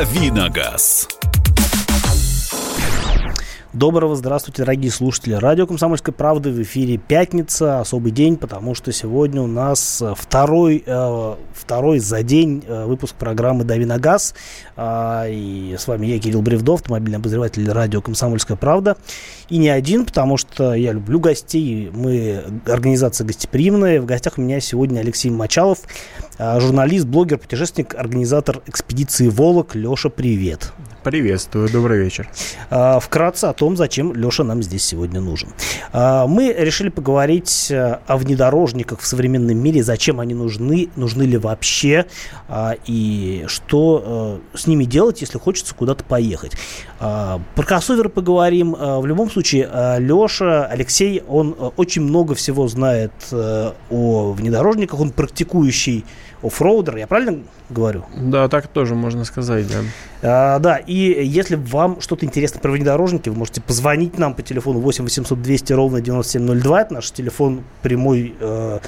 Давиногаз. Доброго здравствуйте, дорогие слушатели. Радио «Комсомольская правда» в эфире пятница, особый день, потому что сегодня у нас э, второй, э, второй за день э, выпуск программы «Дави на газ». Э, и с вами я, Кирилл Бревдов, автомобильный обозреватель радио «Комсомольская правда». И не один, потому что я люблю гостей, мы организация гостеприимная. В гостях у меня сегодня Алексей Мочалов, э, журналист, блогер, путешественник, организатор экспедиции «Волок». Леша, привет. Приветствую, добрый вечер. А, вкратце о том, зачем Леша нам здесь сегодня нужен. А, мы решили поговорить э, о внедорожниках в современном мире, зачем они нужны, нужны ли вообще, а, и что с ними делать, если хочется куда-то поехать. Про кроссоверы поговорим. В любом случае, Леша, Алексей, он очень много всего знает о внедорожниках, он практикующий оффроудер, я правильно говорю? Да, так тоже можно сказать, да. А, да, и если вам что-то интересно про внедорожники, вы можете позвонить нам по телефону 8 800 200 ровно 9702, это наш телефон прямой э,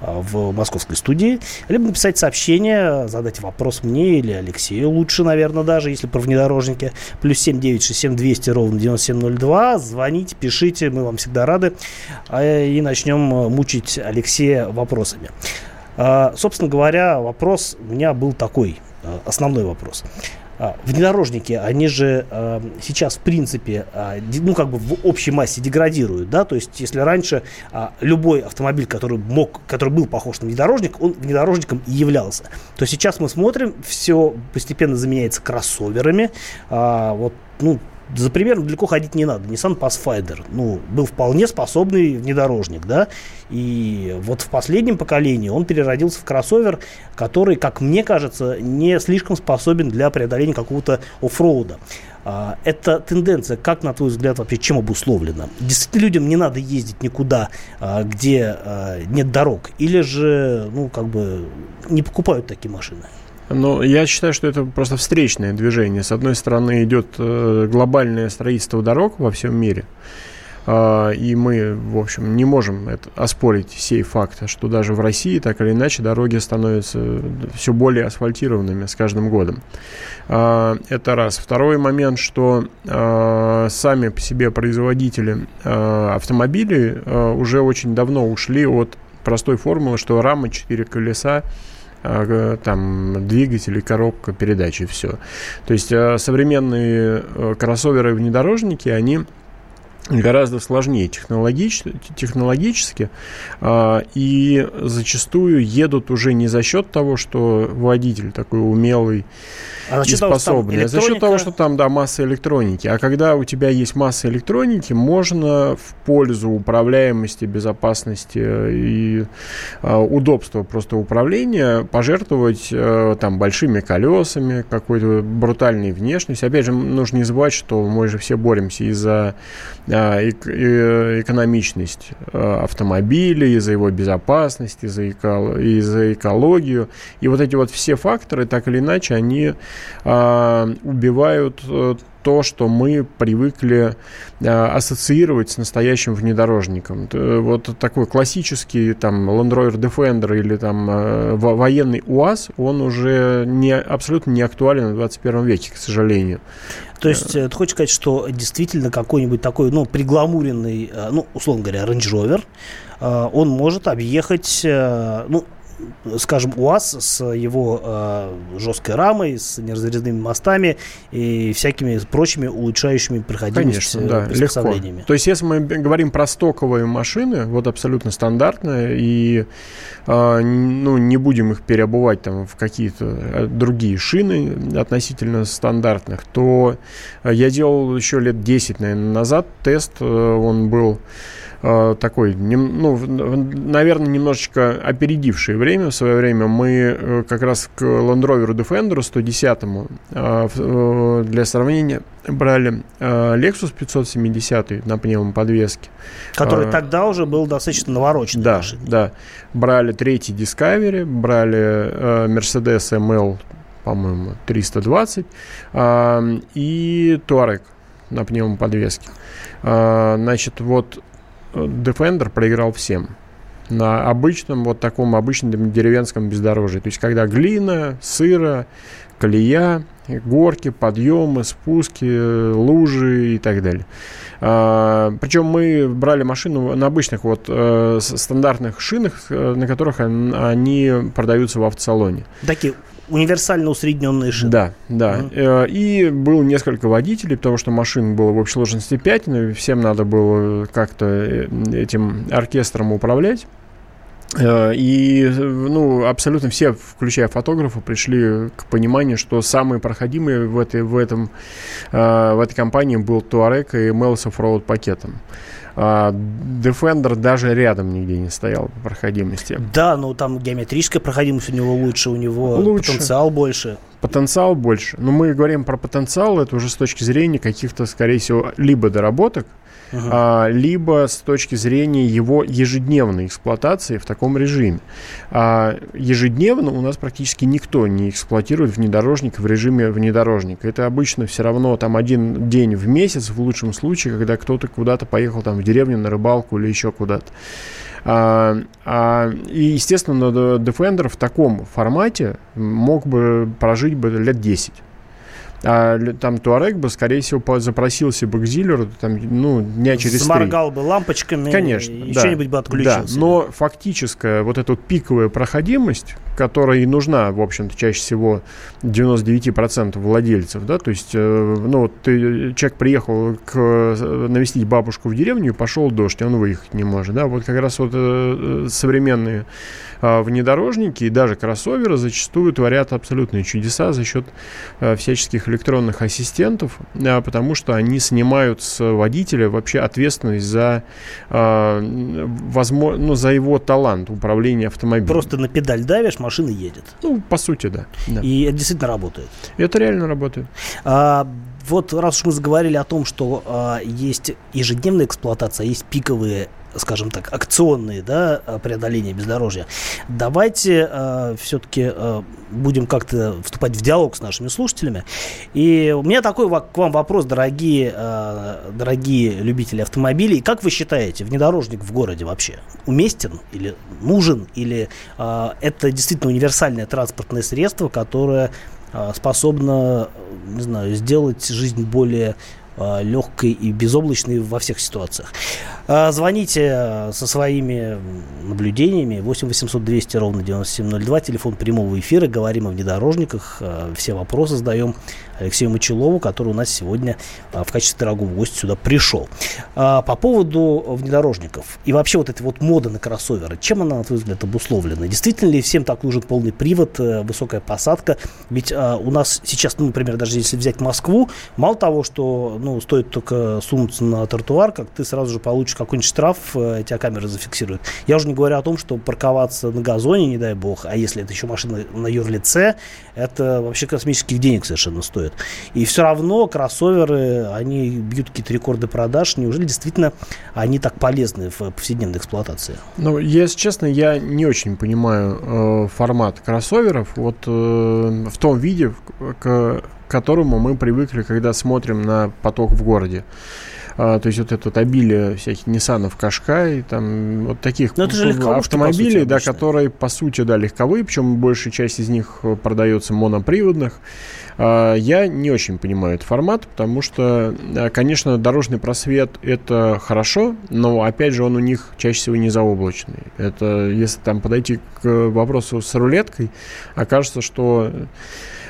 в московской студии, либо написать сообщение, задать вопрос мне или Алексею лучше, наверное, даже, если про внедорожники. Плюс 7 9 6 7 200 ровно 9702. Звоните, пишите, мы вам всегда рады. А, и начнем мучить Алексея вопросами. А, собственно говоря, вопрос у меня был такой, а, основной вопрос. А, внедорожники, они же сейчас, в принципе, ну, как бы в общей массе деградируют, да, то есть, если раньше любой автомобиль, который мог, который был похож на внедорожник, он внедорожником и являлся, то сейчас мы смотрим, все постепенно заменяется кроссоверами, вот, ну, за примером далеко ходить не надо. Nissan Pathfinder, ну, был вполне способный внедорожник, да, и вот в последнем поколении он переродился в кроссовер, который, как мне кажется, не слишком способен для преодоления какого-то оффроуда. А, эта тенденция, как на твой взгляд, вообще чем обусловлена? Действительно, людям не надо ездить никуда, а, где а, нет дорог, или же, ну, как бы, не покупают такие машины? Ну, я считаю, что это просто встречное движение. С одной стороны, идет э, глобальное строительство дорог во всем мире. А, и мы, в общем, не можем это, оспорить сей факт, что даже в России, так или иначе, дороги становятся все более асфальтированными с каждым годом. А, это раз. Второй момент, что а, сами по себе производители автомобилей уже очень давно ушли от простой формулы, что рама, четыре колеса, там двигатель и коробка передач и все. То есть а, современные э, кроссоверы внедорожники, они гораздо сложнее технологич, технологически э, и зачастую едут уже не за счет того, что водитель такой умелый а и способный, а за счет того, что там да, масса электроники. А когда у тебя есть масса электроники, можно в пользу управляемости, безопасности и э, удобства просто управления пожертвовать э, там большими колесами, какой-то брутальной внешностью. Опять же, нужно не забывать, что мы же все боремся из-за а, экономичность а, автомобиля, из-за его безопасности, из-за эко, экологию. И вот эти вот все факторы, так или иначе, они а, убивают э, то, что мы привыкли ассоциировать с настоящим внедорожником. Вот такой классический там Land Rover Defender или там э, военный УАЗ, он уже не, абсолютно не актуален в 21 веке, к сожалению. То есть э, ты хочешь сказать, что действительно какой-нибудь такой, ну, пригламуренный, э, ну, условно говоря, Range Rover, э, он может объехать, ну, скажем, УАЗ с его э, жесткой рамой, с неразрезными мостами и всякими прочими улучшающими проходимость Конечно, да, приспособлениями. Легко. То есть, если мы говорим про стоковые машины, вот абсолютно стандартные, и э, ну, не будем их переобувать там в какие-то э, другие шины относительно стандартных, то я делал еще лет 10, наверное, назад тест, э, он был Э, такой, ну, наверное, немножечко опередившее время. В свое время мы э, как раз к Land Rover Defender 110 э, для сравнения брали Lexus 570 на пневмоподвеске. Который тогда уже был достаточно навороченный. Да, машиной. да. Брали третий Discovery, брали Mercedes ML, по-моему, 320 и Touareg на пневмоподвеске. Значит, вот Defender проиграл всем на обычном, вот таком обычном деревенском бездорожье. То есть, когда глина, сыро, колея, горки, подъемы, спуски, лужи и так далее. А, причем мы брали машину на обычных вот э, стандартных шинах, э, на которых они продаются в автосалоне. Такие универсально усредненные шины. Да, да. Mm-hmm. И было несколько водителей, потому что машин было в общей сложности 5, но всем надо было как-то этим оркестром управлять. Э, и ну, абсолютно все, включая фотографа, пришли к пониманию, что самые проходимые в этой, в этом, э, в этой компании был Touareg и Mel's Offroad пакетом. А Defender даже рядом нигде не стоял по проходимости. Да, но там геометрическая проходимость у него лучше, у него лучше. потенциал больше. Потенциал больше. Но мы говорим про потенциал, это уже с точки зрения каких-то, скорее всего, либо доработок, uh-huh. а, либо с точки зрения его ежедневной эксплуатации в таком режиме. А, ежедневно у нас практически никто не эксплуатирует внедорожник в режиме внедорожника. Это обычно все равно там один день в месяц, в лучшем случае, когда кто-то куда-то поехал там в деревню на рыбалку или еще куда-то. А, а, и, естественно, Defender в таком формате мог бы прожить бы лет 10 а там Туарек бы, скорее всего, запросился бы к дилеру, там, ну, дня через Заморгал три. бы лампочками, Конечно, и да, что-нибудь бы отключился. Да, но фактическая вот эта вот пиковая проходимость, которая и нужна, в общем-то, чаще всего 99% владельцев, да, то есть, э, ну, вот ты, человек приехал к, навестить бабушку в деревню пошел дождь, он выехать не может, да, вот как раз вот э, э современные э, внедорожники и даже кроссоверы зачастую творят абсолютные чудеса за счет э, всяческих электронных ассистентов, э, потому что они снимают с водителя вообще ответственность за, возможно, ну, за его талант управления автомобилем. Просто на педаль давишь, машина едет. Ну, по сути, да. да. И это действительно работает. Это реально работает. А, вот раз уж мы заговорили о том, что а, есть ежедневная эксплуатация, а есть пиковые скажем так, акционные да, преодоления бездорожья. Давайте э, все-таки э, будем как-то вступать в диалог с нашими слушателями. И у меня такой к вам вопрос, дорогие, э, дорогие любители автомобилей. Как вы считаете, внедорожник в городе вообще уместен или нужен? Или э, это действительно универсальное транспортное средство, которое э, способно, не знаю, сделать жизнь более Э, легкой и безоблачной во всех ситуациях. Э, звоните э, со своими наблюдениями 8 800 200 ровно 9702, телефон прямого эфира, говорим о внедорожниках, все вопросы задаем Алексею Мочелову, который у нас сегодня в качестве дорогого гостя сюда пришел. По поводу внедорожников и вообще вот этой вот моды на кроссоверы, чем она, на твой взгляд, обусловлена? Действительно ли всем так нужен полный привод, высокая посадка? Ведь у нас сейчас, ну, например, даже если взять Москву, мало того, что ну, стоит только сунуться на тротуар, как ты сразу же получишь какой-нибудь штраф, э, тебя камера зафиксирует. Я уже не говорю о том, что парковаться на газоне, не дай бог, а если это еще машина на юрлице, это вообще космических денег совершенно стоит. И все равно кроссоверы, они бьют какие-то рекорды продаж. Неужели действительно они так полезны в повседневной эксплуатации? Ну, если честно, я не очень понимаю э, формат кроссоверов. Вот э, в том виде, к, к которому мы привыкли, когда смотрим на поток в городе. А, то есть вот это вот обилие всяких Ниссанов, Кашкай, там вот таких Но это же автомобилей, да, которые по сути, да, легковые, причем большая часть из них продается моноприводных. А, я не очень понимаю этот формат, потому что, а, конечно, дорожный просвет это хорошо, но опять же он у них чаще всего не заоблачный. Это если там подойти к вопросу с рулеткой, окажется, что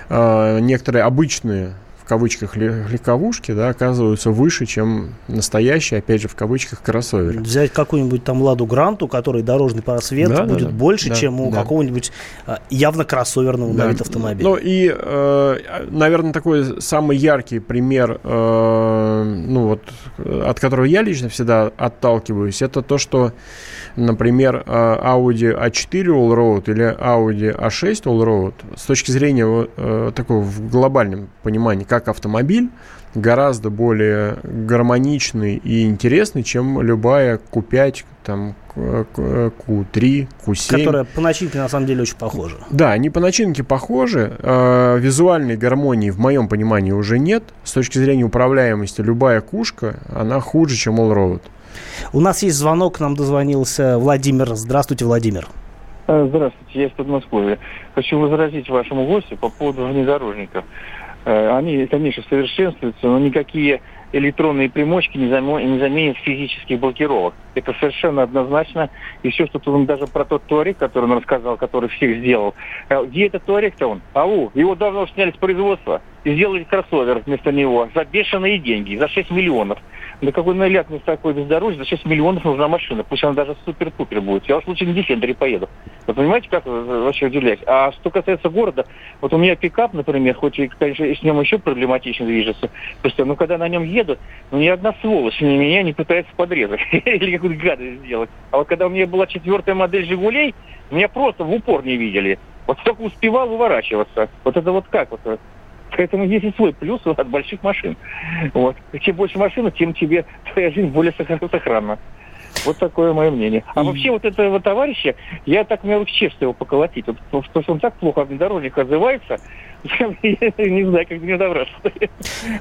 э, некоторые обычные кавычках легковушки, да, оказываются выше, чем настоящие, опять же, в кавычках, кроссоверы. Взять какую-нибудь там Ладу Гранту, который дорожный просвет да, будет да, больше, да, чем у да. какого-нибудь а, явно кроссоверного да. на вид автомобиля. Ну и, э, наверное, такой самый яркий пример, э, ну вот, от которого я лично всегда отталкиваюсь, это то, что например, а, Audi A4 Allroad или Audi A6 Allroad с точки зрения э, такого в глобальном понимании, как автомобиль, гораздо более гармоничный и интересный, чем любая Q5, там, Q3, Q7. Которая по начинке на самом деле очень похожа. Да, они по начинке похожи. Э, визуальной гармонии в моем понимании уже нет. С точки зрения управляемости любая кушка, она хуже, чем Allroad. У нас есть звонок, нам дозвонился Владимир. Здравствуйте, Владимир. Э, здравствуйте, я из Подмосковья. Хочу возразить вашему гостю по поводу внедорожников. они, конечно, совершенствуются, но никакие электронные примочки не, заменят физических блокировок. Это совершенно однозначно. И все, что он даже про тот туарек, который он рассказал, который всех сделал. Где этот туарек-то он? Ау, его давно сняли с производства и сделали кроссовер вместо него за бешеные деньги, за 6 миллионов. Да какой наляк вместо такой бездорожья, за 6 миллионов нужна машина. Пусть она даже супер-пупер будет. Я уж лучше на Дефендере поеду. Вы понимаете, как вообще удивлять? А что касается города, вот у меня пикап, например, хоть и, конечно, с ним еще проблематично движется, просто, но когда на нем еду, ну ни одна сволочь ни меня не пытается подрезать или какую-то гадость сделать. А вот когда у меня была четвертая модель «Жигулей», меня просто в упор не видели. Вот только успевал уворачиваться. Вот это вот как вот Поэтому есть и свой плюс от больших машин. Вот. Чем больше машин, тем тебе твоя жизнь более сохранна. Вот такое мое мнение. А и... вообще вот этого товарища, я так мне вот честно его поколотить. Вот, потому что он так плохо в внедорожник отзывается, не знаю, как до него добраться.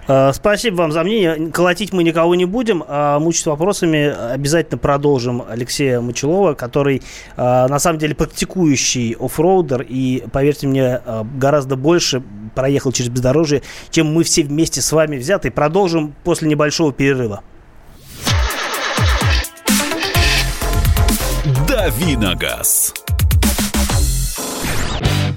А, спасибо вам за мнение. Колотить мы никого не будем, а мучить вопросами обязательно продолжим Алексея Мочелова, который а, на самом деле практикующий оффроудер и, поверьте мне, а, гораздо больше проехал через бездорожье, чем мы все вместе с вами взяты. Продолжим после небольшого перерыва. Давиногаз.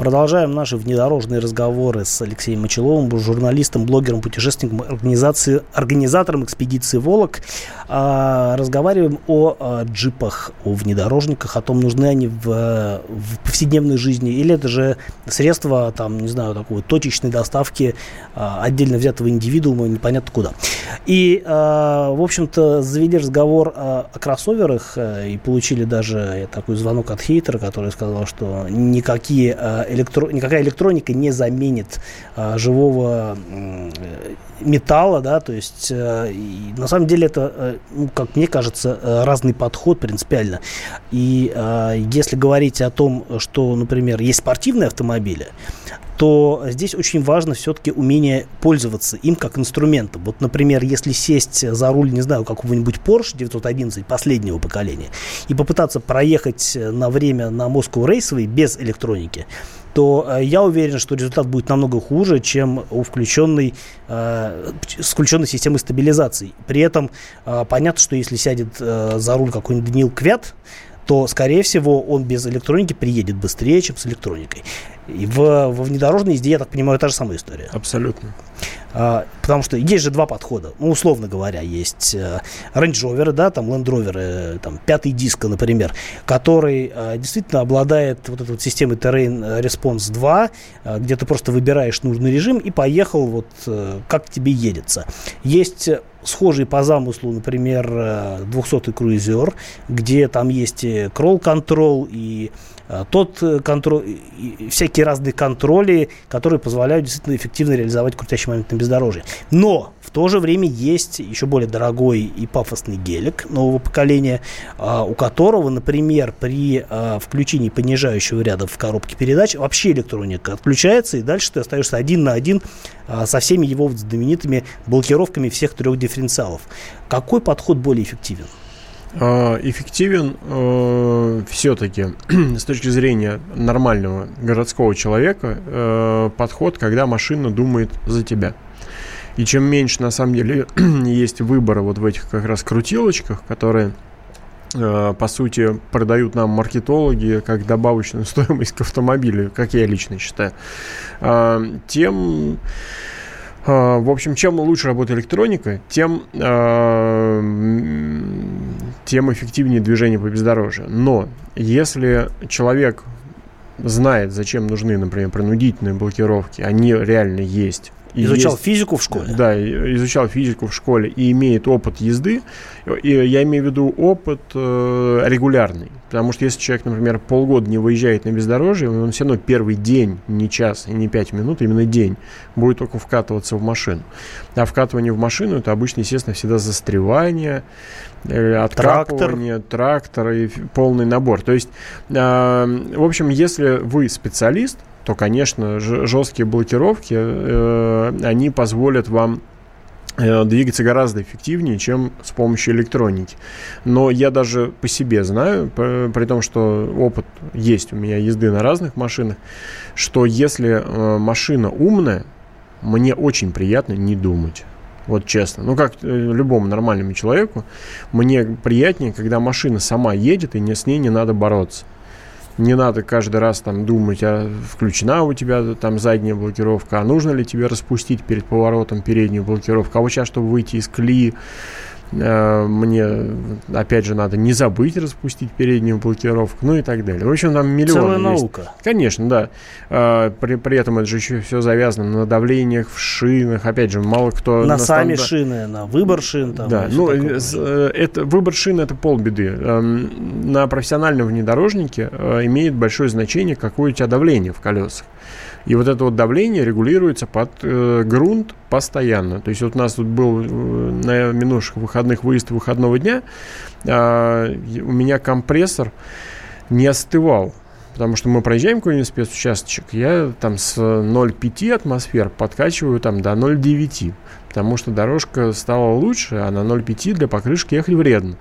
Продолжаем наши внедорожные разговоры с Алексеем Мочеловым, журналистом, блогером, путешественником, организации, организатором экспедиции «Волок». А, разговариваем о, о джипах, о внедорожниках, о том, нужны они в, в повседневной жизни, или это же средство, там, не знаю, такой точечной доставки а, отдельно взятого индивидуума непонятно куда. И, а, в общем-то, завели разговор о, о кроссоверах а, и получили даже такой звонок от хейтера, который сказал, что никакие а, электро... никакая электроника не заменит а, живого э, металла, да, то есть э, и, на самом деле это, э, ну, как мне кажется, э, разный подход принципиально. И э, если говорить о том, что, например, есть спортивные автомобили, то здесь очень важно все-таки умение пользоваться им как инструментом. Вот, например, если сесть за руль, не знаю, какого-нибудь Porsche 911 последнего поколения и попытаться проехать на время на Москву рейсовый без электроники, то э, я уверен, что результат будет намного хуже, чем у включенной, э, включенной системой стабилизации. При этом э, понятно, что если сядет за руль какой-нибудь Даниил Квят, то, скорее всего, он без электроники приедет быстрее, чем с электроникой. И в, во внедорожной езде, я так понимаю, та же самая история. Абсолютно. А, потому что есть же два подхода. Ну, условно говоря, есть э, Range Rover, да, там Land Rover, э, там пятый диск, например, который э, действительно обладает вот этой вот системой Terrain Response 2, э, где ты просто выбираешь нужный режим и поехал вот э, как тебе едется. Есть схожий по замыслу, например, 200-й круизер, где там есть кролл-контрол и а, тот э, контроль, всякие разные контроли, которые позволяют действительно эффективно реализовать крутящий момент на бездорожье. Но в то же время есть еще более дорогой и пафосный гелик нового поколения, у которого, например, при включении понижающего ряда в коробке передач вообще электроника отключается, и дальше ты остаешься один на один со всеми его знаменитыми блокировками всех трех дифференциалов. Какой подход более эффективен? А, эффективен э, все-таки с точки зрения нормального городского человека э, подход, когда машина думает за тебя. И чем меньше на самом деле есть выбора вот в этих как раз крутилочках, которые э, по сути продают нам маркетологи как добавочную стоимость к автомобилю, как я лично считаю, э, тем в общем, чем лучше работает электроника, тем, э, тем эффективнее движение по бездорожью. Но если человек знает, зачем нужны, например, принудительные блокировки, они реально есть Изучал есть- физику в школе? Да, изучал физику в школе и имеет опыт езды. И я имею в виду опыт э, регулярный. Потому что если человек, например, полгода не выезжает на бездорожье, он все равно первый день, не час и не пять минут, именно день, будет только вкатываться в машину. А вкатывание в машину это обычно, естественно, всегда застревание, э, откапывание, трактор и полный набор. То есть, э, в общем, если вы специалист, то, конечно, жесткие блокировки, э, они позволят вам э, двигаться гораздо эффективнее, чем с помощью электроники. Но я даже по себе знаю, при том, что опыт есть у меня езды на разных машинах, что если э, машина умная, мне очень приятно не думать. Вот честно. Ну, как любому нормальному человеку, мне приятнее, когда машина сама едет, и с ней не надо бороться. Не надо каждый раз там думать, а включена у тебя там задняя блокировка, а нужно ли тебе распустить перед поворотом переднюю блокировку. А вот сейчас, чтобы выйти из колеи, э, мне, опять же, надо не забыть распустить переднюю блокировку, ну и так далее. В общем, там миллион Целая есть. наука. Конечно, да. А, При, при этом это же еще все завязано на давлениях в шинах. Опять же, мало кто... На сами стандар- шины, на выбор шин. Там, да, ну, э, э, это, выбор шин это полбеды. Эм, На профессиональном внедорожнике э, имеет большое значение, какое у тебя давление в колесах. И вот это вот давление регулируется под э, грунт постоянно. То есть вот у нас тут был э, на минувших выходных выезд выходного дня, и у меня компрессор не остывал. Потому что мы проезжаем какой-нибудь спецучасточек, я там с 0,5 атмосфер подкачиваю там до 0,9. Потому что дорожка стала лучше, а на 0,5 для покрышки ехать вредно.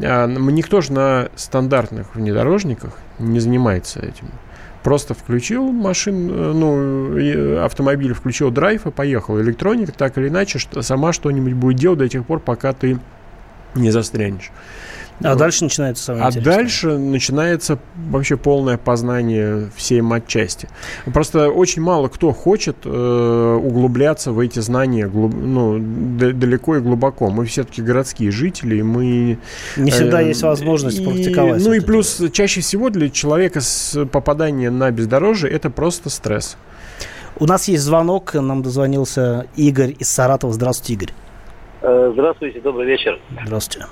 А, никто же на стандартных внедорожниках не занимается этим. Просто включил машин, э, ну, автомобиль, включил драйв и поехал. Электроника так или иначе что, сама что-нибудь будет делать до тех пор, пока ты не застрянешь. А дальше начинается самое А интересное. дальше начинается вообще полное познание всей матчасти. Просто очень мало кто хочет э, углубляться в эти знания глуб- ну, д- далеко и глубоко. Мы все-таки городские жители, и мы... Не всегда э, есть возможность и- практиковать. Ну и плюс чаще всего для человека с попадание на бездорожье это просто стресс. У нас есть звонок, нам дозвонился Игорь из Саратова. Здравствуйте, Игорь. Э, Здравствуйте, добрый вечер. Здравствуйте.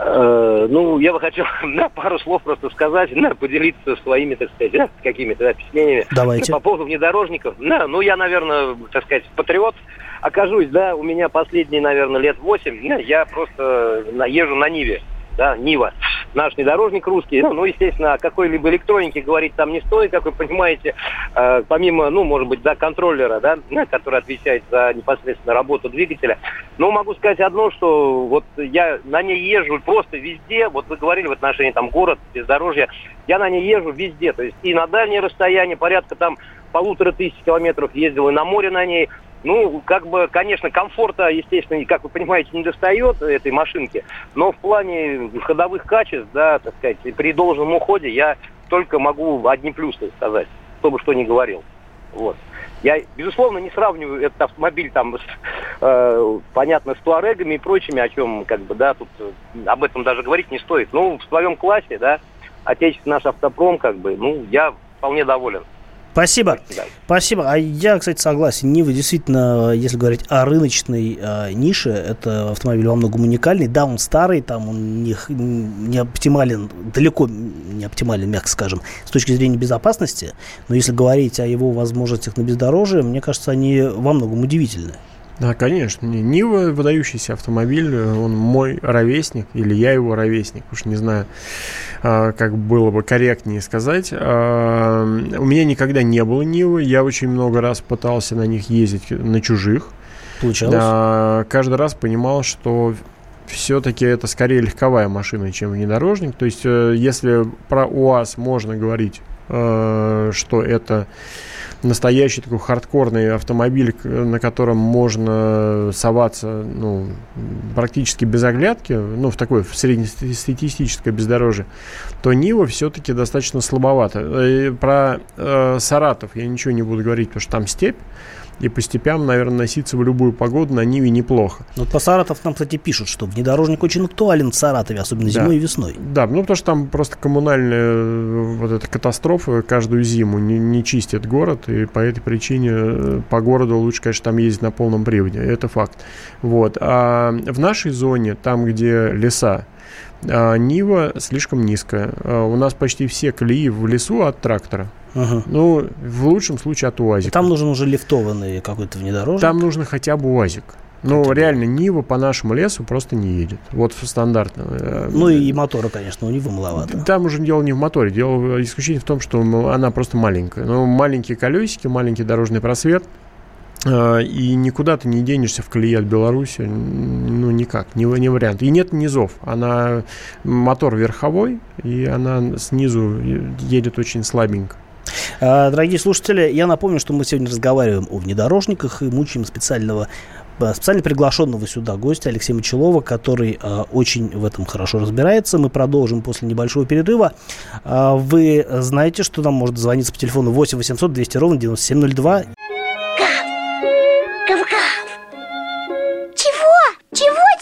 Э, Ну, я бы хотел на пару слов просто сказать, на, поделиться своими, так сказать, да, какими-то да, впечатлениями Давайте. по поводу внедорожников. Да, ну, я, наверное, так сказать, патриот окажусь, да, у меня последние, наверное, лет 8, да, я просто наезжу на Ниве, да, Нива. Наш внедорожник русский, ну, ну, естественно, о какой-либо электронике говорить там не стоит, как вы понимаете, Э, помимо, ну, может быть, да, контроллера, да, который отвечает за непосредственно работу двигателя. Но могу сказать одно, что вот я на ней езжу просто везде, вот вы говорили в отношении там город, бездорожья, я на ней езжу везде, то есть и на дальние расстояния, порядка там полутора тысяч километров ездил, и на море на ней. Ну, как бы, конечно, комфорта, естественно, как вы понимаете, не достает этой машинки, но в плане ходовых качеств, да, так сказать, при должном уходе я только могу одни плюсы сказать, кто бы что ни говорил. Вот. Я, безусловно, не сравниваю этот автомобиль там с, э, понятно, с туарегами и прочими, о чем, как бы, да, тут э, об этом даже говорить не стоит. Ну, в своем классе, да, отечественный наш автопром, как бы, ну, я вполне доволен. Спасибо. Спасибо. А я, кстати, согласен. Нива действительно, если говорить о рыночной э, нише, это автомобиль во многом уникальный. Да, он старый, там он не, не оптимален, далеко не оптимален, мягко скажем, с точки зрения безопасности. Но если говорить о его возможностях на бездорожье, мне кажется, они во многом удивительны. Да, конечно. Не, Нива выдающийся автомобиль, э, он мой ровесник, или я его ровесник, уж не знаю, а, как было бы корректнее сказать. А, У меня никогда не было Нивы, я очень много раз пытался на них ездить на чужих. Получалось? Да, каждый раз понимал, что все-таки это скорее легковая машина, чем внедорожник. То есть, э, если про УАЗ можно говорить, э, что это настоящий такой хардкорный автомобиль, на котором можно соваться ну, практически без оглядки, ну, в такое в среднестатистическое бездорожье, то Нива все-таки достаточно слабовато. Э, Про э, Саратов я ничего не буду говорить, потому что там степь. И по степям, наверное, носиться в любую погоду на Ниве неплохо. Ну, по Саратов нам, кстати, пишут, что внедорожник очень актуален в Саратове, особенно зимой Да. и весной. Да, ну потому что там просто коммунальная э, вот эта катастрофа каждую зиму не, не чистит город, и по этой причине э, по городу лучше, конечно, там ездить на полном приводе, это факт. Вот. А в нашей зоне, там, где леса, а, Нива слишком низкая. А У нас почти все колеи в лесу от трактора. Ага. Ну, в лучшем случае от УАЗика. Там нужен уже лифтованный какой-то внедорожник. Там нужно хотя бы УАЗик. Ну, реально, Нива по нашему лесу просто не едет. Вот стандартно. Э, Ну и мотора, конечно, у него маловато. Там уже дело не в моторе, дело исключительно в том, что она просто маленькая. Ну, маленькие колесики, маленький дорожный просвет, и никуда ты не денешься в колее от Беларуси, ну, никак, не, не вариант. И нет низов, она, мотор верховой, и она снизу едет очень слабенько. А, Дорогие слушатели, я напомню, что мы сегодня разговариваем о внедорожниках и мучаем специального э, специально приглашенного сюда гостя Алексея Мочелова, который э, очень в этом хорошо разбирается. Мы продолжим после небольшого перерыва. А, вы знаете, что нам может звониться по телефону 8 800 200 ровно 9702.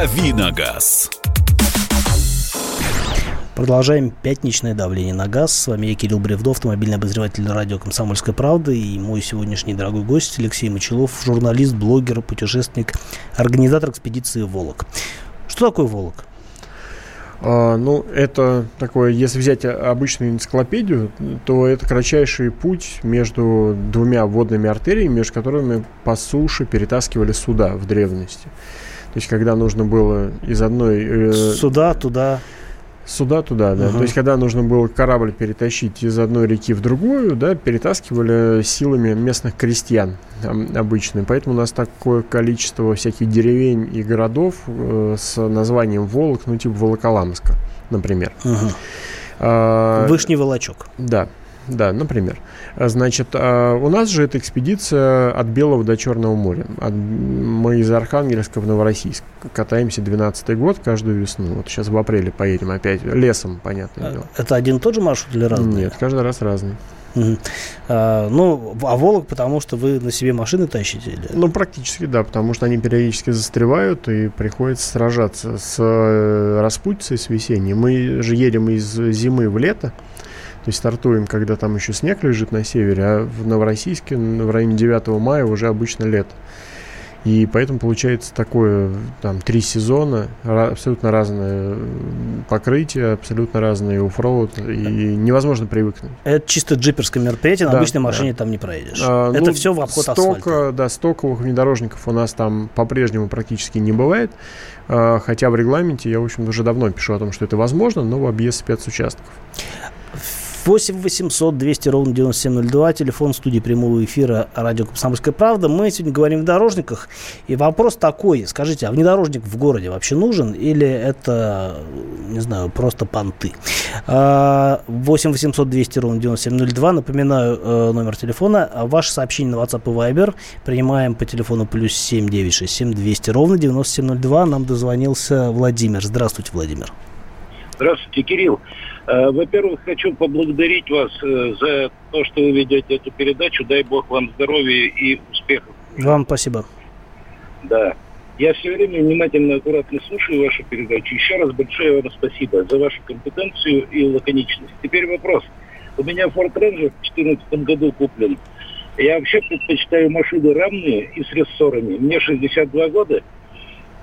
Давиногаз. Продолжаем пятничное давление на газ. С вами я, Кирилл Бревдов, автомобильный обозреватель радио «Комсомольская правда» и мой сегодняшний дорогой гость Алексей Мочелов, журналист, блогер, путешественник, организатор экспедиции «Волок». Что такое «Волок»? А, ну, это такое, если взять обычную энциклопедию, то это кратчайший путь между двумя водными артериями, между которыми по суше перетаскивали суда в древности. То есть, когда нужно было из одной... э, Сюда, туда. Сюда, туда, да. Ага. То есть, когда нужно было корабль перетащить из одной реки в другую, да, перетаскивали силами местных крестьян ам, обычно. Поэтому у нас такое количество всяких деревень и городов э, с названием Волок, ну, типа Волоколамска, например. Ага. А, Вышний волочок. Да, да, например. А, Значит, а, у нас же эта экспедиция от Белого до Черного моря. От- мы из Архангельска в Новороссийск катаемся 12 год каждую весну. Вот сейчас в апреле поедем опять лесом, понятное дело. Это один и тот же маршрут или разные? Нет, каждый раз разный. А, ну, а Волок, потому что вы на себе машины тащите? Или? Ну, практически, да, потому что они периодически застревают и приходится сражаться с э, распутицей, с весенней. Мы же едем из зимы в лето, то есть стартуем, когда там еще снег лежит на севере, а в Новороссийске в районе 9 мая уже обычно лето. И поэтому получается такое, там, три сезона, абсолютно разное покрытие, абсолютно разный оффроуд, и невозможно привыкнуть. Это чисто джиперское мероприятие, на Да, обычной да. машине там не проедешь. А, Это ну, все в обход стока, асфальта. Да, стоковых внедорожников у нас там по-прежнему практически не бывает. А, Хотя в регламенте я, в общем, уже давно пишу о том, что это возможно, но в объезд спецучастков. 8 800 200 ровно 9702, телефон студии прямого эфира радио «Комсомольская правда». Мы сегодня говорим о внедорожниках. И вопрос такой, скажите, а внедорожник в городе вообще нужен или это, не знаю, просто понты? А, 8 800 200 ровно 9702, напоминаю э, номер телефона. Ваше сообщение на WhatsApp и Viber принимаем по телефону плюс 7 967 200 ровно 9702. Нам дозвонился Владимир. Здравствуйте, Владимир. Здравствуйте, Кирилл. Э, Во-первых, хочу поблагодарить вас э, за то, что вы ведете эту передачу. Дай бог вам здоровья и успехов. Вам спасибо. Да. Я все время внимательно и аккуратно слушаю вашу передачу. Еще раз большое вам спасибо за вашу компетенцию и лаконичность. Теперь вопрос. У меня Ford Ranger в 2014 году куплен. Я вообще предпочитаю машины равные и с рессорами. Мне 62 года.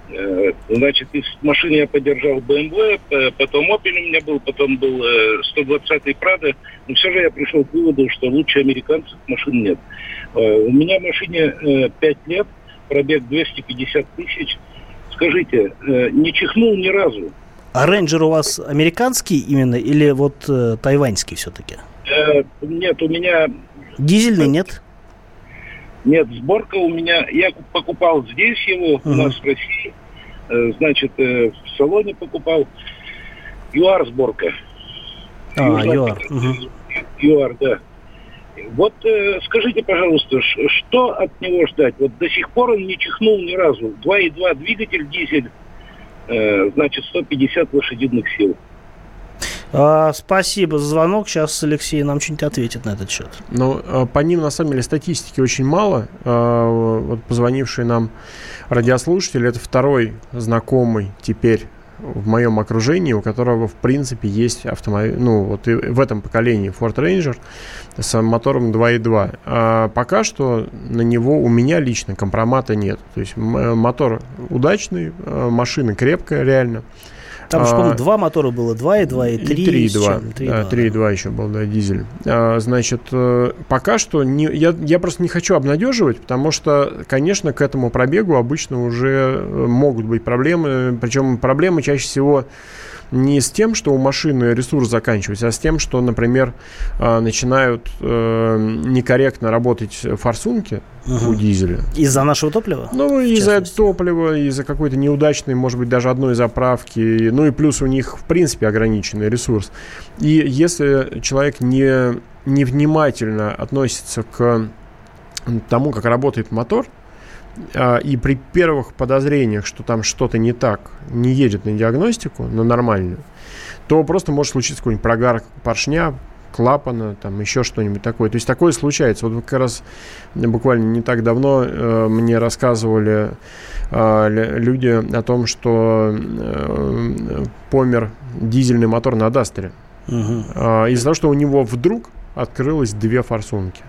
Э, Значит, из машины я поддержал BMW, э, потом Opel у меня был, потом был э, 120-й Prado. Но все же я пришел к выводу, что лучше американцев машин нет. Э, У меня машине э, 5 лет, пробег 250 тысяч. Скажите, э, не чихнул ни разу. А рейнджер у вас американский именно или вот э, тайваньский все-таки? Э, Нет, у меня Дизельный нет? Нет, сборка у меня, я покупал здесь его, у нас в России, э, значит, э, в салоне покупал. ЮАР сборка. А, ЮАР. ЮАР, да. Вот э, скажите, пожалуйста, что от него ждать? Вот до сих пор он не чихнул ни разу. 2,2 двигатель, дизель, э, значит, 150 лошадиных сил. А, спасибо за звонок. Сейчас Алексей нам что-нибудь ответит на этот счет. Ну, э, по ним, на самом деле, статистики очень мало. Э, Вот позвонивший нам радиослушатель, это второй знакомый теперь в моем окружении, у которого, в принципе, есть автомобиль, ну, вот и в этом поколении Ford Ranger с мотором 2.2. А пока что на него у меня лично компромата нет. То есть э, мотор удачный, машина крепкая, реально. Там же, А, по-моему, два мотора было. 2,2 и 3. и 3,2. Да, 3,2 еще был, да, дизель. А, значит, э, пока что не, я, я просто не хочу обнадеживать, потому что, конечно, к этому пробегу обычно уже э, могут быть проблемы. Причем проблемы чаще всего не с тем, что у машины ресурс заканчивается, а с тем, что, например, а, начинают э, некорректно работать форсунки у дизеля. Из-за нашего топлива? Ну, из-за топлива, из-за какой-то неудачной, может быть, даже одной заправки. Ну и плюс у них, в принципе, ограниченный ресурс. И если человек не, невнимательно относится к тому, как работает мотор, а, и при первых подозрениях, что там что-то не так, не едет на диагностику, на нормальную, то просто может случиться какой-нибудь прогар поршня, клапана, там еще что-нибудь такое. То есть такое случается. Вот как раз буквально не так давно э, мне рассказывали э, лю- люди о том, что э, помер дизельный мотор на Дастере. Э, из-за того, что у него вдруг открылось две форсунки.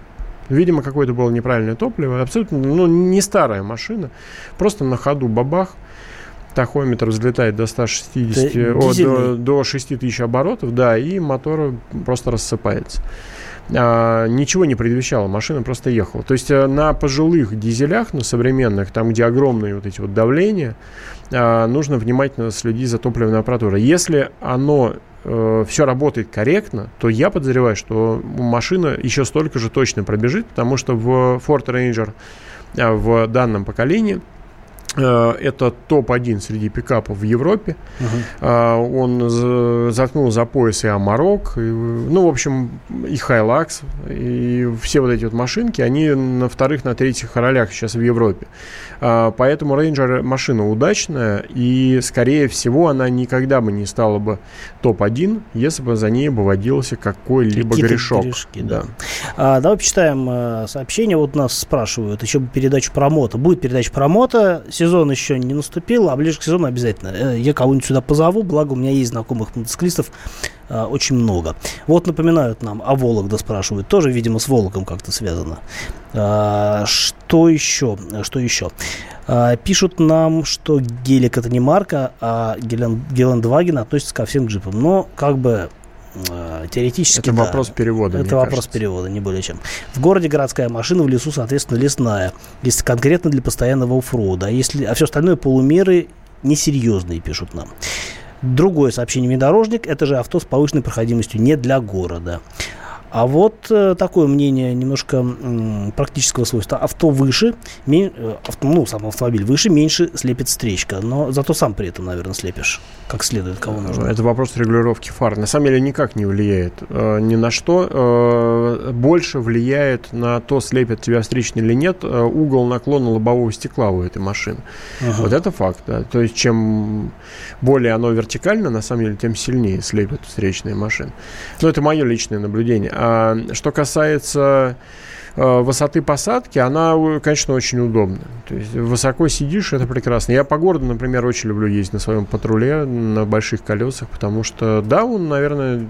Видимо, какое-то было неправильное топливо. Абсолютно, ну, не старая машина. Просто на ходу бабах. Тахометр взлетает до 160, Это о, до, до 6000 оборотов, да, и мотор просто рассыпается. А, ничего не предвещало, машина просто ехала. То есть э, на пожилых дизелях, на современных, там, где огромные вот эти вот давления, а, нужно внимательно следить за топливной аппаратурой. Если оно все работает корректно, то я подозреваю, что машина еще столько же точно пробежит, потому что в Ford Ranger а, в данном поколении э, это топ-1 среди пикапов в Европе. А, Он за- заткнул за пояс и Амарок, и, ну, в общем, и Хайлакс, и все вот эти вот машинки, они на вторых, на третьих ролях сейчас в Европе. А, Поэтому Ranger машина удачная, и, скорее всего, она никогда бы не стала бы топ-1, если бы за ней бы водился какой-либо Какие-то грешок. грешки, да. А, давай почитаем э, сообщение. Вот нас спрашивают еще бы передачу про мото. Будет передача про мото. Сезон еще не наступил, а ближе к сезону обязательно. Э, Я кого-нибудь сюда позову, благо у меня есть знакомых мотоциклистов э, очень много. Вот напоминают нам, а Вологда спрашивают. Тоже, видимо, с Вологом как-то связано. А, что еще? Что еще? Пишут нам, что гелик это не марка, а Гелен- Гелендваген относится ко всем джипам. Но как бы э, теоретически Это да. вопрос перевода, Это вопрос кажется. перевода, не более чем. В городе городская машина, в лесу, соответственно, лесная. Если конкретно для постоянного оффроуда. А, если, а все остальное полумеры несерьезные, пишут нам. Другое сообщение внедорожник. Это же авто с повышенной проходимостью не для города. А вот э, такое мнение немножко м, практического свойства. Авто выше, ме- э, авто, ну, сам автомобиль выше, меньше слепит встречка. Но зато сам при этом, наверное, слепишь как следует, кого нужно. Это вопрос регулировки фар. На самом деле никак не влияет э, ни на что. Э, больше влияет на то, слепит тебя встречный или нет, э, угол наклона лобового стекла у этой машины. Ага. Вот это факт. Да. То есть чем более оно вертикально, на самом деле, тем сильнее слепят встречные машины. Но это мое личное наблюдение. А что касается э, высоты посадки, она, конечно, очень удобна. То есть высоко сидишь, это прекрасно. Я по городу, например, очень люблю ездить на своем патруле на больших колесах, потому что, да, он, наверное,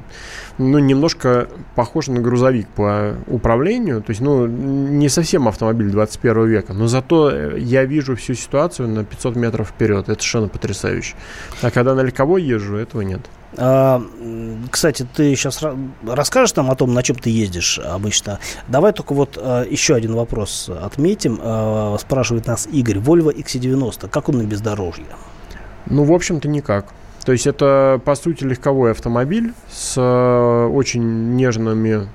ну, немножко похож на грузовик по управлению. То есть, ну, не совсем автомобиль 21 века, но зато я вижу всю ситуацию на 500 метров вперед. Это совершенно потрясающе. А когда на легковой езжу, этого нет. А, кстати, ты сейчас расскажешь нам о том, на чем ты ездишь обычно. Давай только вот а, еще один вопрос отметим. А, спрашивает нас Игорь. Volvo XC90. Как он на бездорожье? Ну, в общем-то, никак. То есть это, по сути, легковой автомобиль с э, очень нежными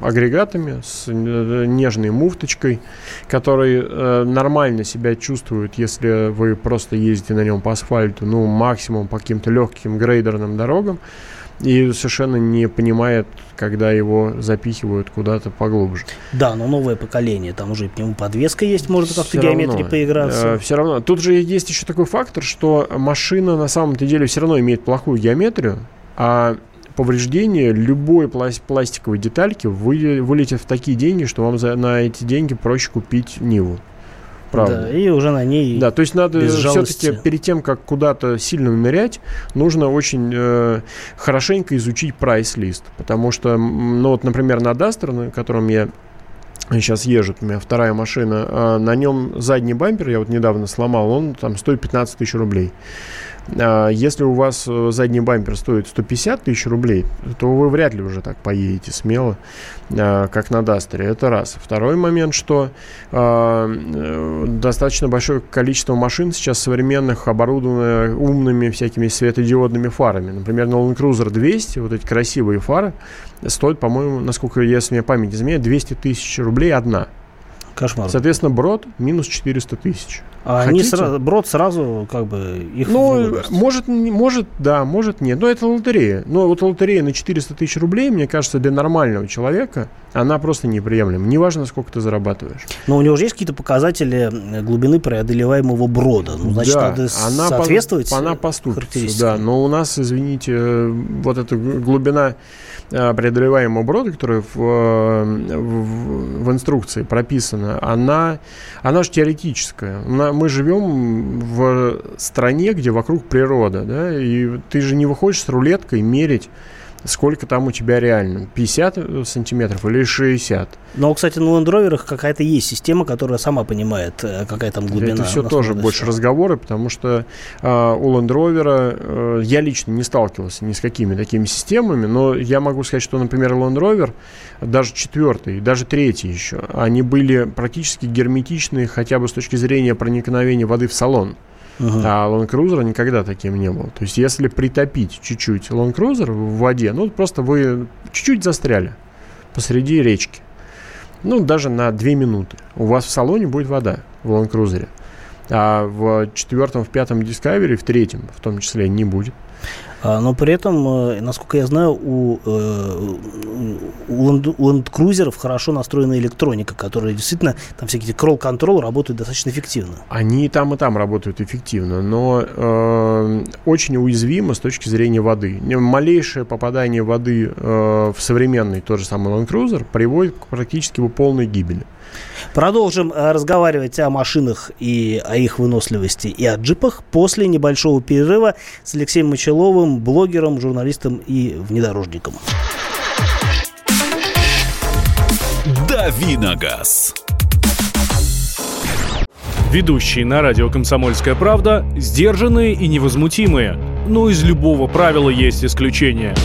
агрегатами, с э, нежной муфточкой, который э, нормально себя чувствует, если вы просто ездите на нем по асфальту, ну, максимум по каким-то легким грейдерным дорогам, и совершенно не понимает, когда его запихивают куда-то поглубже. Да, но новое поколение, там уже пневмоподвеска есть, можно как-то геометрии поиграться. Э, все равно. Тут же есть еще такой фактор, что машина на самом-то деле все равно имеет плохую геометрию, а повреждение любой пластиковой детальки вылетит в такие деньги, что вам за, на эти деньги проще купить Ниву. Правда. Да, и уже на ней. Да, то есть надо все-таки перед тем, как куда-то сильно нырять, нужно очень э, хорошенько изучить прайс-лист. Потому что, ну вот, например, на Duster, на котором я сейчас езжу, у меня вторая машина, а на нем задний бампер, я вот недавно сломал, он там стоит 15 тысяч рублей. А, если у вас э, задний бампер стоит 150 тысяч рублей, то вы вряд ли уже так поедете смело, а, как на Дастере. Это раз. Второй момент, что а, э, достаточно большое количество машин сейчас современных оборудованы умными всякими светодиодными фарами. Например, на Land Cruiser 200 вот эти красивые фары стоят, по-моему, насколько если мне память изменяет, 200 тысяч рублей одна. Кошмар. Соответственно, брод минус 400 тысяч. А они сразу, брод сразу как бы их Ну, может, может, да, может нет. Но это лотерея. Но вот лотерея на 400 тысяч рублей, мне кажется, для нормального человека, она просто неприемлема. Неважно, сколько ты зарабатываешь. Но у него же есть какие-то показатели глубины преодолеваемого брода. Ну, значит, да, надо она соответствовать по, она поступится, да. Но у нас, извините, вот эта глубина э, преодолеваемого брода, которая в, э, в, в инструкции прописана, она, она же теоретическая. Мы живем в стране, где вокруг природа, да, и ты же не выходишь с рулеткой мерить сколько там у тебя реально, 50 сантиметров или 60. Но, кстати, на Land Rover какая-то есть система, которая сама понимает, э, какая там глубина. Это все тоже больше разговоры, потому что э, у Rover э, я лично не сталкивался ни с какими такими системами, но я могу сказать, что, например, Rover, даже четвертый, даже третий еще, они были практически герметичные хотя бы с точки зрения проникновения воды в салон. Uh-huh. А Cruiser никогда таким не был. То есть, если притопить чуть-чуть Cruiser в воде, ну, просто вы чуть-чуть застряли посреди речки. Ну, даже на 2 минуты. У вас в салоне будет вода в Cruiser. А в четвертом, в пятом Discovery, в третьем в том числе не будет. А, но при этом, э, насколько я знаю, у, э, у Land, хорошо настроена электроника, которая действительно, там всякие кролл-контрол работают достаточно эффективно. Они и там, и там работают эффективно, но э, очень уязвимо с точки зрения воды. Малейшее попадание воды э, в современный тот же самый Land Cruiser приводит к практически его полной гибели. Продолжим э, разговаривать о машинах и о их выносливости и о джипах после небольшого перерыва с Алексеем Мочеловым, блогером, журналистом и внедорожником. Давиногаз. Ведущие на радио «Комсомольская правда» сдержанные и невозмутимые. Но из любого правила есть исключение –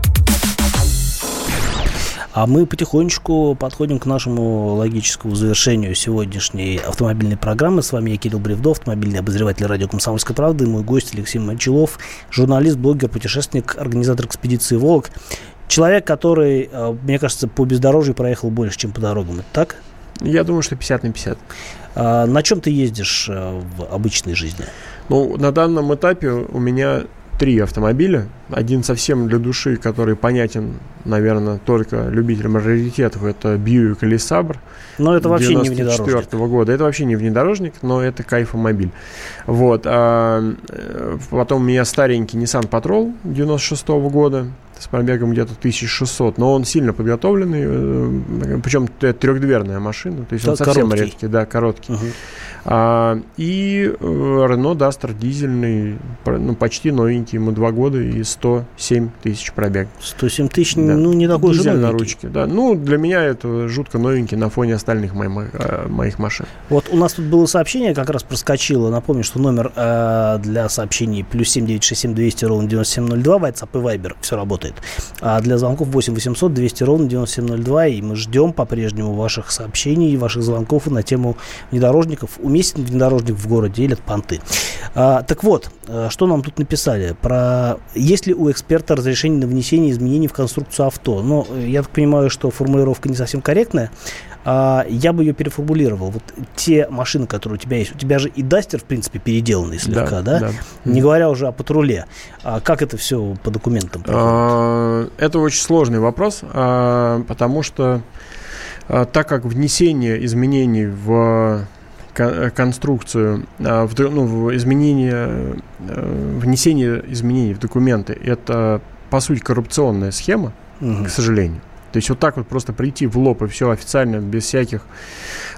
А мы потихонечку подходим к нашему логическому завершению сегодняшней автомобильной программы. С вами я, Кирилл Бревдов, автомобильный обозреватель радио «Комсомольская правда» и мой гость Алексей Мочелов, журналист, блогер, путешественник, организатор экспедиции «Волок». Человек, который, э, мне кажется, по бездорожью проехал больше, чем по дорогам. Это так? Я думаю, что 50 на 50. А на чем ты ездишь э, в обычной жизни? Ну, на данном этапе у меня три автомобиля. Один совсем для души, который понятен, наверное, только любителям раритетов. Это Buick или Sabre. Но это вообще не внедорожник. года. Это вообще не внедорожник, но это кайфомобиль. Вот. А, э, потом у меня старенький Nissan Patrol 96 -го года с пробегом где-то 1600, но он сильно подготовленный, э, причем это трехдверная машина, то есть он совсем короткий. редкий, да, короткий. Угу. А, и Renault Duster дизельный, ну, почти новенький, ему два года и 107 тысяч пробег. 107 тысяч, да. ну, не такой Дизель же новенький. на ручке, да. Ну, для меня это жутко новенький на фоне остальных моих, э, моих машин. Вот у нас тут было сообщение, как раз проскочило. Напомню, что номер э, для сообщений плюс 7967 200 ровно 9702, WhatsApp и Viber, все работает. А для звонков 8 800 200 ровно 9702, и мы ждем по-прежнему ваших сообщений, ваших звонков на тему внедорожников. Уместен внедорожник в городе или от понты. А, так вот, э, что нам тут написали? Про есть ли у эксперта разрешение на внесение изменений в конструкцию авто? Ну, я так понимаю, что формулировка не совсем корректная. А, я бы ее переформулировал. Вот те машины, которые у тебя есть, у тебя же и Дастер, в принципе, переделанный слегка, да? да? да. Не говоря уже о патруле. А как это все по документам проходит? А, это очень сложный вопрос, а, потому что так как внесение изменений в конструкцию, ну, в изменение, внесение изменений в документы, это, по сути, коррупционная схема, угу. к сожалению. То есть вот так вот просто прийти в лоб и все официально, без всяких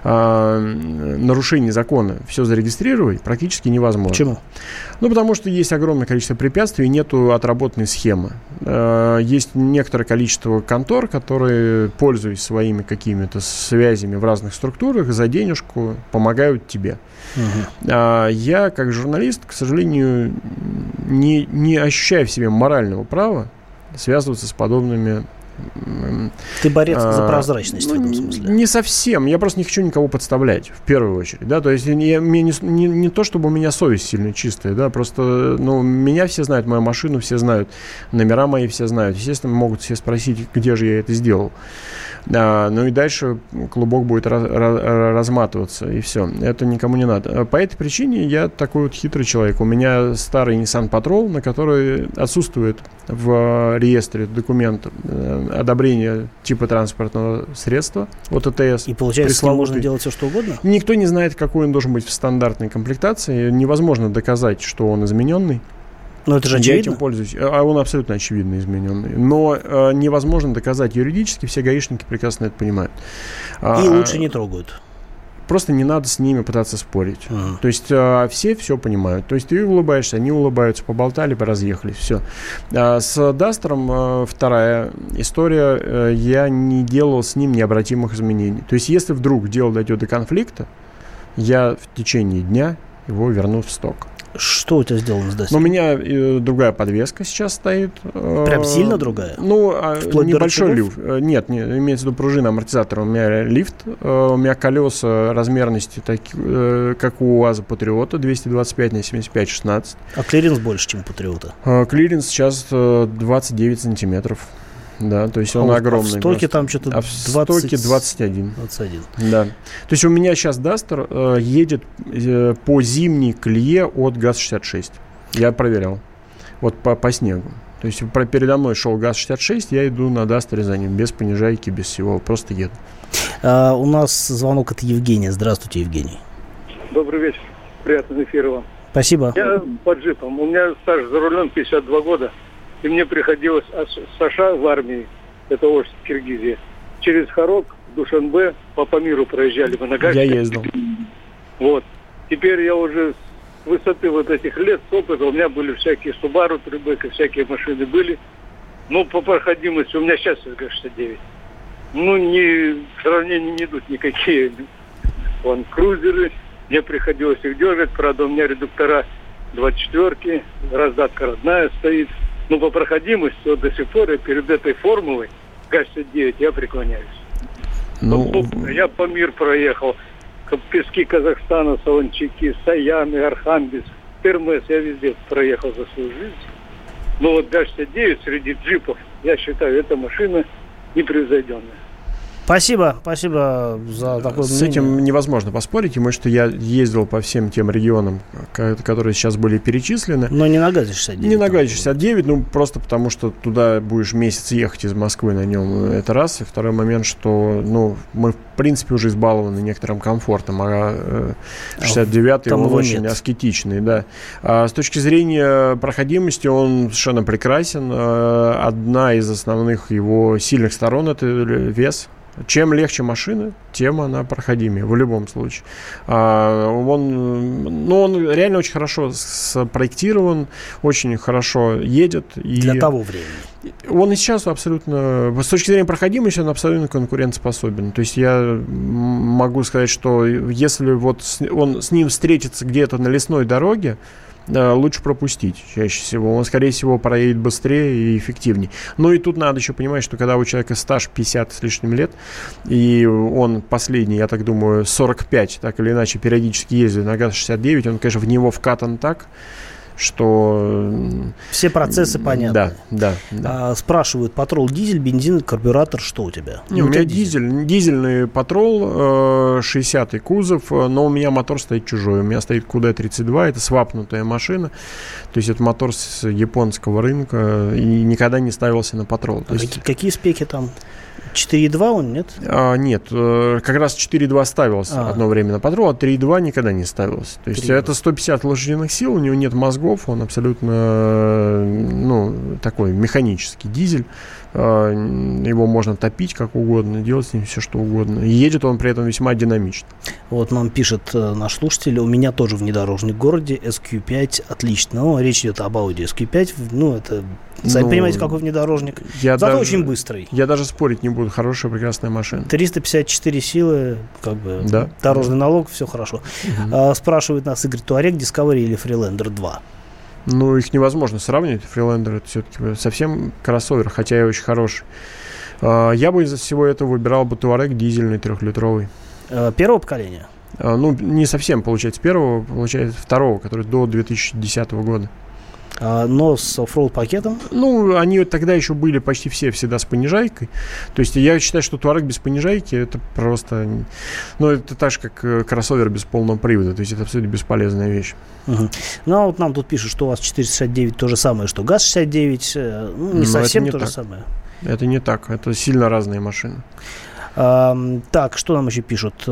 э, нарушений закона, все зарегистрировать практически невозможно. Почему? Ну, потому что есть огромное количество препятствий, нету отработанной схемы. Э, есть некоторое количество контор, которые, пользуясь своими какими-то связями в разных структурах, за денежку помогают тебе. Угу. А я, как журналист, к сожалению, не, не ощущаю в себе морального права связываться с подобными ты борец а, за прозрачность ну, в этом смысле? Не совсем. Я просто не хочу никого подставлять, в первую очередь. Да? То есть я, мне не, не, не то, чтобы у меня совесть сильно чистая, да, просто ну, меня все знают, мою машину все знают, номера мои все знают. Естественно, могут все спросить, где же я это сделал. А, ну и дальше клубок будет раз, раз, разматываться, и все. Это никому не надо. По этой причине я такой вот хитрый человек. У меня старый Nissan Patrol, на который отсутствует в реестре документ э, одобрения типа транспортного средства от АТС. И получается, с ним можно делать все, что угодно? Никто не знает, какой он должен быть в стандартной комплектации. Невозможно доказать, что он измененный. Но это же очевидно. Я этим пользуюсь. А он абсолютно очевидно измененный. Но э, невозможно доказать юридически, все гаишники прекрасно это понимают. И а, лучше не трогают. Просто не надо с ними пытаться спорить. Uh-huh. То есть э, все все понимают. То есть ты улыбаешься, они улыбаются, поболтали, поразъехались, все. А с Дастером э, вторая история. Э, я не делал с ним необратимых изменений. То есть если вдруг дело дойдет до конфликта, я в течение дня его верну в сток. Что у тебя сделано с Дастером? Ну, у меня э, другая подвеска сейчас стоит. Э, Прям сильно другая? Ну, а, небольшой лифт. Э, нет, не, имеется в виду пружина амортизатора. У меня лифт, э, у меня колеса размерности, так, э, как у УАЗа Патриота, 225 на 75, 16. А клиренс больше, чем у Патриота? Э, клиренс сейчас э, 29 сантиметров. Да, то есть он а огромный. А в стоке просто. там что-то а в 20... стоке 21. 21. Да. То есть у меня сейчас Дастер э, едет э, по зимней клее от ГАЗ-66. Я проверял. Вот по, по снегу. То есть про, передо мной шел ГАЗ-66, я иду на Дастере за ним, без понижайки, без всего, просто еду. А, у нас звонок от Евгения. Здравствуйте, Евгений. Добрый вечер. Приятного эфира вам. Спасибо. Я по джипам. У меня стаж за рулем 52 года. И мне приходилось Саша в армии, это Ошт, Киргизия, через Харок, Душанбе, по Памиру проезжали мы на Я ездил. Вот. Теперь я уже с высоты вот этих лет, с опыта, у меня были всякие Субару, Трибека, всякие машины были. Ну, по проходимости, у меня сейчас СГ-69. Ну, не, в сравнении не идут никакие вон, крузеры. Мне приходилось их держать. Правда, у меня редуктора 24-ки, раздатка родная стоит. Но по проходимости вот до сих пор я перед этой формулой ГАЗ-9 я преклоняюсь. Ну... Я по мир проехал. Пески Казахстана, Солончаки, Саяны, Архангельск, Термес. Я везде проехал за свою жизнь. Но вот ГАЗ-9 среди джипов, я считаю, эта машина непревзойденная. Спасибо, спасибо за такое С этим невозможно поспорить, потому что я ездил по всем тем регионам, которые сейчас были перечислены. Но не на ГАЗе-69. Не на ГАЗе-69, ну просто потому, что туда будешь месяц ехать из Москвы на нем, это раз. И второй момент, что ну, мы в принципе уже избалованы некоторым комфортом, а 69-й а, он очень нет. аскетичный, да. А с точки зрения проходимости он совершенно прекрасен. Одна из основных его сильных сторон – это вес, чем легче машина, тем она проходимее в любом случае. А, он, ну, он реально очень хорошо спроектирован, очень хорошо едет. И Для того времени. Он и сейчас абсолютно, с точки зрения проходимости, он абсолютно конкурентоспособен. То есть я могу сказать, что если вот он с ним встретится где-то на лесной дороге, лучше пропустить чаще всего. Он, скорее всего, проедет быстрее и эффективнее. Ну и тут надо еще понимать, что когда у человека стаж 50 с лишним лет, и он последний, я так думаю, 45, так или иначе, периодически ездит на ГАЗ-69, он, конечно, в него вкатан так, что... Все процессы понятны. Да, да. да. А, спрашивают, патрол дизель, бензин, карбюратор, что у тебя? Не, у, у меня дизель, дизель, дизельный патрол, 60-й кузов, но у меня мотор стоит чужой. У меня стоит QD32, это свапнутая машина. То есть это мотор с японского рынка и никогда не ставился на патрол. А есть... какие спеки там? 4.2 он, нет? А, нет, э, как раз 4.2 ставился а. одно время на патрул, а 3.2 никогда не ставился. То есть 3.2. это 150 лошадиных сил, у него нет мозгов, он абсолютно, ну, такой механический дизель. А, его можно топить как угодно, делать с ним все что угодно. И едет он при этом весьма динамично. Вот нам пишет э, наш слушатель, у меня тоже внедорожник в городе, SQ5 отлично. Ну, речь идет об Audi SQ5, ну, это, сами ну, понимаете, какой внедорожник. Я Зато даже, очень быстрый. Я даже спорить не буду, хорошая, прекрасная машина. 354 силы, как бы, да. дорожный налог, все хорошо. Угу. А, спрашивает нас Игорь Туарек, Discovery или Freelander 2? Ну, их невозможно сравнивать. Фрилендер это все-таки совсем кроссовер, хотя и очень хороший. А, я бы из всего этого выбирал бы Туарек дизельный трехлитровый. Э, первого поколения? А, ну, не совсем, получается, первого, получается, второго, который до 2010 года. А, но с оффроуд пакетом? Ну, они тогда еще были почти все всегда с понижайкой. То есть я считаю, что Туарек без понижайки это просто... Ну, это так же, как э, кроссовер без полного привода. То есть это абсолютно бесполезная вещь. Угу. Ну, а вот нам тут пишут, что у вас 469 то же самое, что ГАЗ-69. Э, ну, не Но совсем не то так. же самое. Это не так. Это сильно разные машины. Так, что нам еще пишут?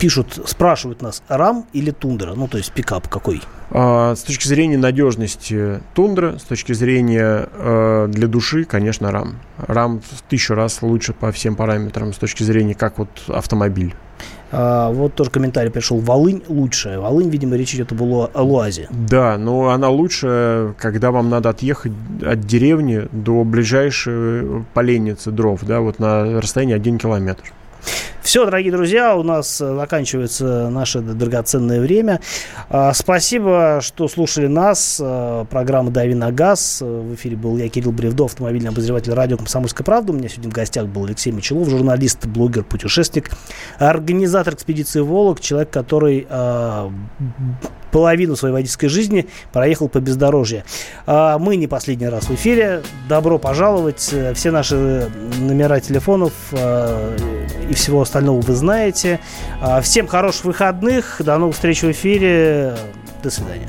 Пишут, спрашивают нас, рам или тундра? Ну, то есть пикап какой? А, с точки зрения надежности тундра, с точки зрения э, для души, конечно, рам. Рам в тысячу раз лучше по всем параметрам с точки зрения как вот автомобиль. А, вот тоже комментарий пришел. Волынь лучшая. Волынь, видимо, речь идет об Луазе. Да, но она лучше, когда вам надо отъехать от деревни до ближайшей поленницы дров, да, вот на расстоянии 1 километр. Все, дорогие друзья, у нас э, заканчивается наше драгоценное время. А, спасибо, что слушали нас. Э, программа «Дави на газ». В эфире был я, Кирилл Бревдов, автомобильный обозреватель радио «Комсомольская правда». У меня сегодня в гостях был Алексей Мичелов, журналист, блогер, путешественник, организатор экспедиции «Волок», человек, который а, половину своей водительской жизни проехал по бездорожью. А мы не последний раз в эфире. Добро пожаловать. Все наши номера телефонов а, и всего остального вы знаете. А, всем хороших выходных. До новых встреч в эфире. До свидания.